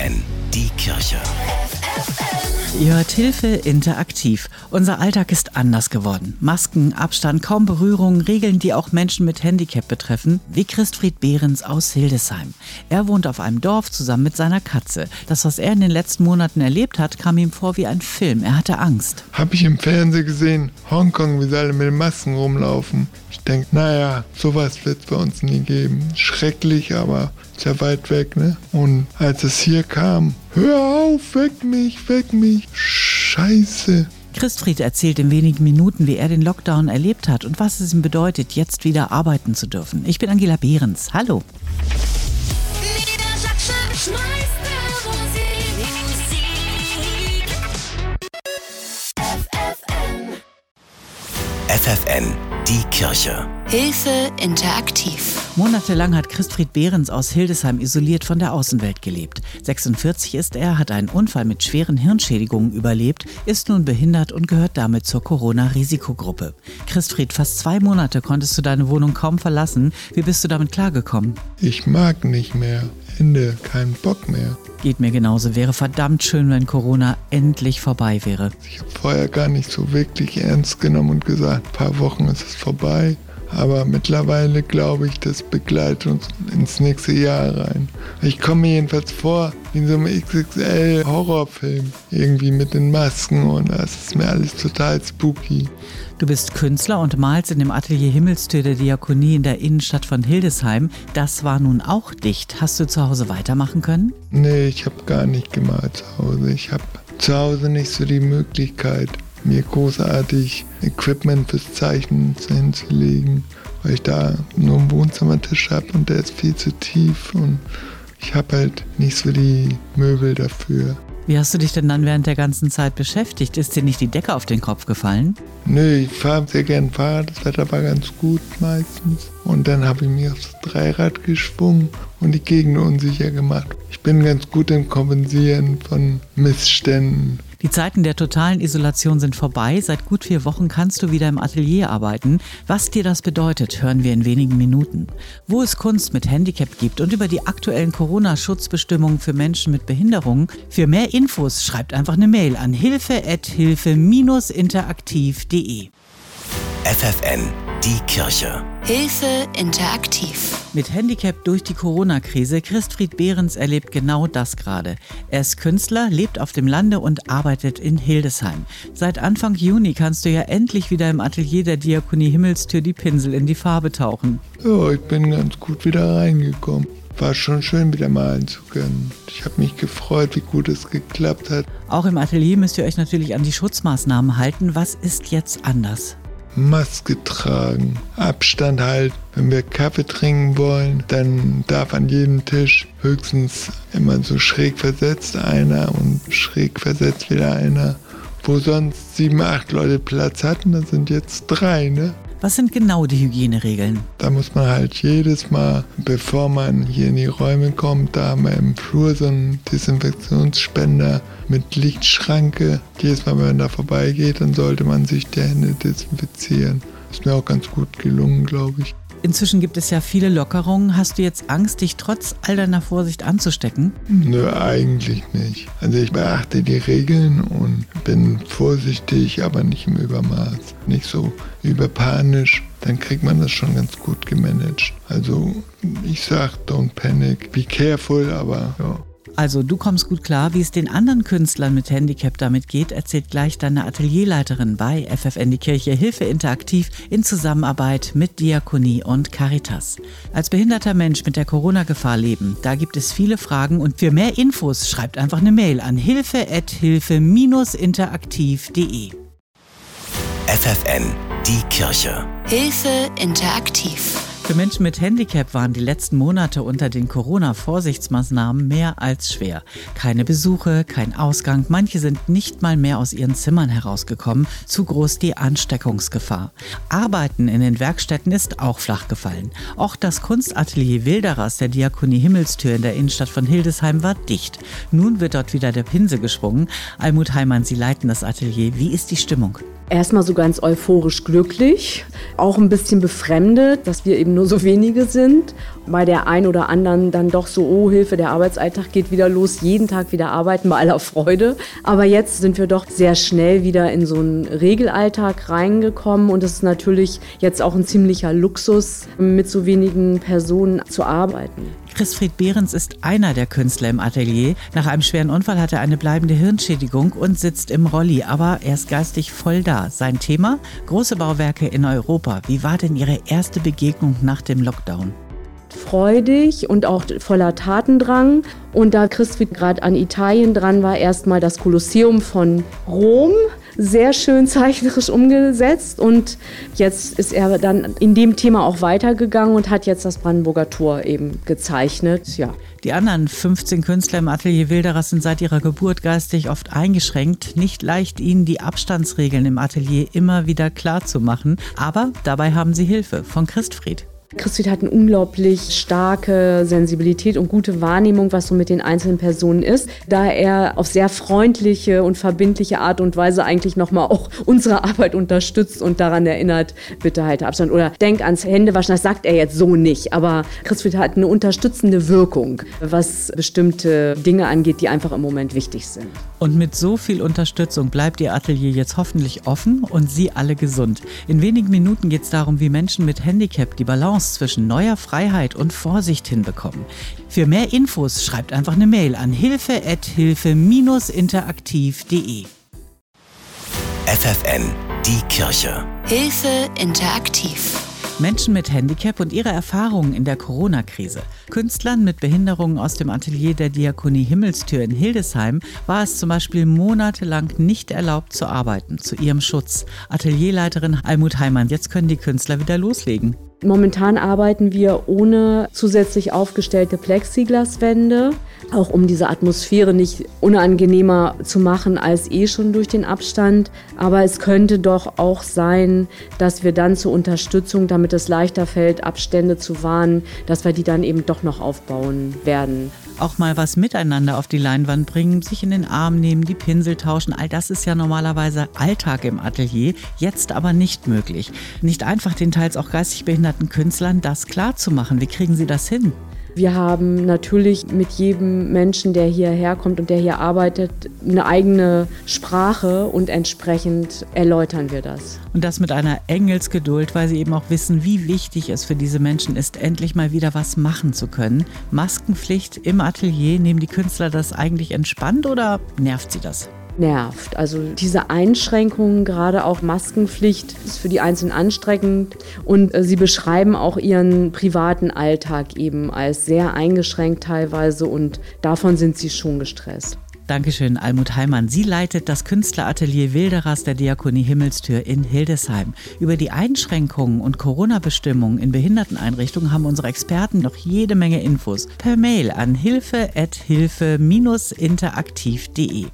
FFN, die Kirche. Ihr hört Hilfe interaktiv. Unser Alltag ist anders geworden. Masken, Abstand, kaum Berührung, Regeln, die auch Menschen mit Handicap betreffen, wie Christfried Behrens aus Hildesheim. Er wohnt auf einem Dorf zusammen mit seiner Katze. Das, was er in den letzten Monaten erlebt hat, kam ihm vor wie ein Film. Er hatte Angst. Hab ich im Fernsehen gesehen, Hongkong, wie sie alle mit Masken rumlaufen. Ich denke, naja, sowas wird es bei uns nie geben. Schrecklich, aber ist ja weit weg, ne? Und als es hier kam, hör auf, weck mich, weck mich. Scheiße. Christfried erzählt in wenigen Minuten, wie er den Lockdown erlebt hat und was es ihm bedeutet, jetzt wieder arbeiten zu dürfen. Ich bin Angela Behrens. Hallo. FFN, die Kirche. Hilfe interaktiv. Monatelang hat Christfried Behrens aus Hildesheim isoliert von der Außenwelt gelebt. 46 ist er, hat einen Unfall mit schweren Hirnschädigungen überlebt, ist nun behindert und gehört damit zur Corona-Risikogruppe. Christfried, fast zwei Monate konntest du deine Wohnung kaum verlassen. Wie bist du damit klargekommen? Ich mag nicht mehr. Ende, keinen Bock mehr. Geht mir genauso. Wäre verdammt schön, wenn Corona endlich vorbei wäre. Ich habe vorher gar nicht so wirklich ernst genommen und gesagt, ein paar Wochen ist es vorbei. Aber mittlerweile glaube ich, das begleitet uns ins nächste Jahr rein. Ich komme mir jedenfalls vor wie in so einem XXL-Horrorfilm. Irgendwie mit den Masken und das ist mir alles total spooky. Du bist Künstler und malst in dem Atelier Himmelstür der Diakonie in der Innenstadt von Hildesheim. Das war nun auch dicht. Hast du zu Hause weitermachen können? Nee, ich habe gar nicht gemalt zu Hause. Ich habe zu Hause nicht so die Möglichkeit mir großartig Equipment fürs Zeichnen hinzulegen, weil ich da nur einen Wohnzimmertisch habe und der ist viel zu tief und ich habe halt nicht so die Möbel dafür. Wie hast du dich denn dann während der ganzen Zeit beschäftigt? Ist dir nicht die Decke auf den Kopf gefallen? Nö, ich fahre sehr gern Fahrrad. Das Wetter war ganz gut meistens. Und dann habe ich mich aufs Dreirad geschwungen und die Gegend unsicher gemacht. Ich bin ganz gut im Kompensieren von Missständen. Die Zeiten der totalen Isolation sind vorbei. Seit gut vier Wochen kannst du wieder im Atelier arbeiten. Was dir das bedeutet, hören wir in wenigen Minuten. Wo es Kunst mit Handicap gibt und über die aktuellen Corona-Schutzbestimmungen für Menschen mit Behinderungen. Für mehr Infos schreibt einfach eine Mail an hilfe-interaktiv.de. FFN, die Kirche. Hilfe interaktiv. Mit Handicap durch die Corona-Krise, Christfried Behrens erlebt genau das gerade. Er ist Künstler, lebt auf dem Lande und arbeitet in Hildesheim. Seit Anfang Juni kannst du ja endlich wieder im Atelier der Diakonie Himmelstür die Pinsel in die Farbe tauchen. Ja, ich bin ganz gut wieder reingekommen. War schon schön, wieder malen zu können. Ich habe mich gefreut, wie gut es geklappt hat. Auch im Atelier müsst ihr euch natürlich an die Schutzmaßnahmen halten. Was ist jetzt anders? Maske tragen, Abstand halten. Wenn wir Kaffee trinken wollen, dann darf an jedem Tisch höchstens immer so schräg versetzt einer und schräg versetzt wieder einer. Wo sonst sieben, acht Leute Platz hatten, da sind jetzt drei, ne? Was sind genau die Hygieneregeln? Da muss man halt jedes Mal, bevor man hier in die Räume kommt, da haben wir im Flur so einen Desinfektionsspender mit Lichtschranke. Jedes Mal, wenn man da vorbeigeht, dann sollte man sich die Hände desinfizieren. Ist mir auch ganz gut gelungen, glaube ich. Inzwischen gibt es ja viele Lockerungen. Hast du jetzt Angst, dich trotz all deiner Vorsicht anzustecken? Nö, eigentlich nicht. Also ich beachte die Regeln und bin vorsichtig, aber nicht im Übermaß. Nicht so überpanisch. Dann kriegt man das schon ganz gut gemanagt. Also ich sag, don't panic, be careful, aber ja. Also du kommst gut klar, wie es den anderen Künstlern mit Handicap damit geht, erzählt gleich deine Atelierleiterin bei FFN die Kirche Hilfe Interaktiv in Zusammenarbeit mit Diakonie und Caritas. Als behinderter Mensch mit der Corona-Gefahr leben, da gibt es viele Fragen und für mehr Infos schreibt einfach eine Mail an hilfe-interaktiv.de. FFN, die Kirche. Hilfe interaktiv. Für Menschen mit Handicap waren die letzten Monate unter den Corona-Vorsichtsmaßnahmen mehr als schwer. Keine Besuche, kein Ausgang, manche sind nicht mal mehr aus ihren Zimmern herausgekommen, zu groß die Ansteckungsgefahr. Arbeiten in den Werkstätten ist auch flach gefallen. Auch das Kunstatelier Wilderers der Diakonie Himmelstür in der Innenstadt von Hildesheim war dicht. Nun wird dort wieder der Pinsel geschwungen. Almut Heimann, Sie leiten das Atelier. Wie ist die Stimmung? Erstmal so ganz euphorisch glücklich, auch ein bisschen befremdet, dass wir eben nur so wenige sind. Bei der einen oder anderen dann doch so, oh Hilfe, der Arbeitsalltag geht wieder los, jeden Tag wieder arbeiten bei aller Freude. Aber jetzt sind wir doch sehr schnell wieder in so einen Regelalltag reingekommen und es ist natürlich jetzt auch ein ziemlicher Luxus, mit so wenigen Personen zu arbeiten. Chrisfried Behrens ist einer der Künstler im Atelier. Nach einem schweren Unfall hat er eine bleibende Hirnschädigung und sitzt im Rolli, aber er ist geistig voll da. Sein Thema? Große Bauwerke in Europa. Wie war denn Ihre erste Begegnung nach dem Lockdown? freudig und auch voller Tatendrang. Und da Christfried gerade an Italien dran war, erstmal das Kolosseum von Rom sehr schön zeichnerisch umgesetzt und jetzt ist er dann in dem Thema auch weitergegangen und hat jetzt das Brandenburger Tor eben gezeichnet. Ja. Die anderen 15 Künstler im Atelier Wilderers sind seit ihrer Geburt geistig oft eingeschränkt. Nicht leicht, ihnen die Abstandsregeln im Atelier immer wieder klar zu machen. Aber dabei haben sie Hilfe von Christfried. Christfried hat eine unglaublich starke Sensibilität und gute Wahrnehmung, was so mit den einzelnen Personen ist, da er auf sehr freundliche und verbindliche Art und Weise eigentlich nochmal auch unsere Arbeit unterstützt und daran erinnert, bitte halte Abstand oder denk ans Händewaschen. Das sagt er jetzt so nicht, aber Christfried hat eine unterstützende Wirkung, was bestimmte Dinge angeht, die einfach im Moment wichtig sind. Und mit so viel Unterstützung bleibt Ihr Atelier jetzt hoffentlich offen und Sie alle gesund. In wenigen Minuten geht es darum, wie Menschen mit Handicap die Balance zwischen neuer Freiheit und Vorsicht hinbekommen. Für mehr Infos schreibt einfach eine Mail an hilfe-interaktiv.de. FFN, die Kirche. Hilfe interaktiv. Menschen mit Handicap und ihre Erfahrungen in der Corona-Krise. Künstlern mit Behinderungen aus dem Atelier der Diakonie Himmelstür in Hildesheim war es zum Beispiel monatelang nicht erlaubt zu arbeiten, zu ihrem Schutz. Atelierleiterin Almut Heimann, jetzt können die Künstler wieder loslegen. Momentan arbeiten wir ohne zusätzlich aufgestellte Plexiglaswände, auch um diese Atmosphäre nicht unangenehmer zu machen als eh schon durch den Abstand. Aber es könnte doch auch sein, dass wir dann zur Unterstützung, damit es leichter fällt, Abstände zu wahren, dass wir die dann eben doch noch aufbauen werden auch mal was miteinander auf die Leinwand bringen, sich in den Arm nehmen, die Pinsel tauschen. All das ist ja normalerweise Alltag im Atelier, jetzt aber nicht möglich. Nicht einfach den teils auch geistig behinderten Künstlern das klarzumachen. Wie kriegen Sie das hin? Wir haben natürlich mit jedem Menschen, der hierher kommt und der hier arbeitet, eine eigene Sprache und entsprechend erläutern wir das. Und das mit einer Engelsgeduld, weil sie eben auch wissen, wie wichtig es für diese Menschen ist, endlich mal wieder was machen zu können. Maskenpflicht im Atelier, nehmen die Künstler das eigentlich entspannt oder nervt sie das? Nervt. Also diese Einschränkungen, gerade auch Maskenpflicht, ist für die Einzelnen anstrengend. Und äh, sie beschreiben auch ihren privaten Alltag eben als sehr eingeschränkt teilweise und davon sind sie schon gestresst. Dankeschön, Almut Heimann. Sie leitet das Künstleratelier Wilderers der Diakonie Himmelstür in Hildesheim. Über die Einschränkungen und Corona-Bestimmungen in Behinderteneinrichtungen haben unsere Experten noch jede Menge Infos per Mail an hilfe-interaktiv.de.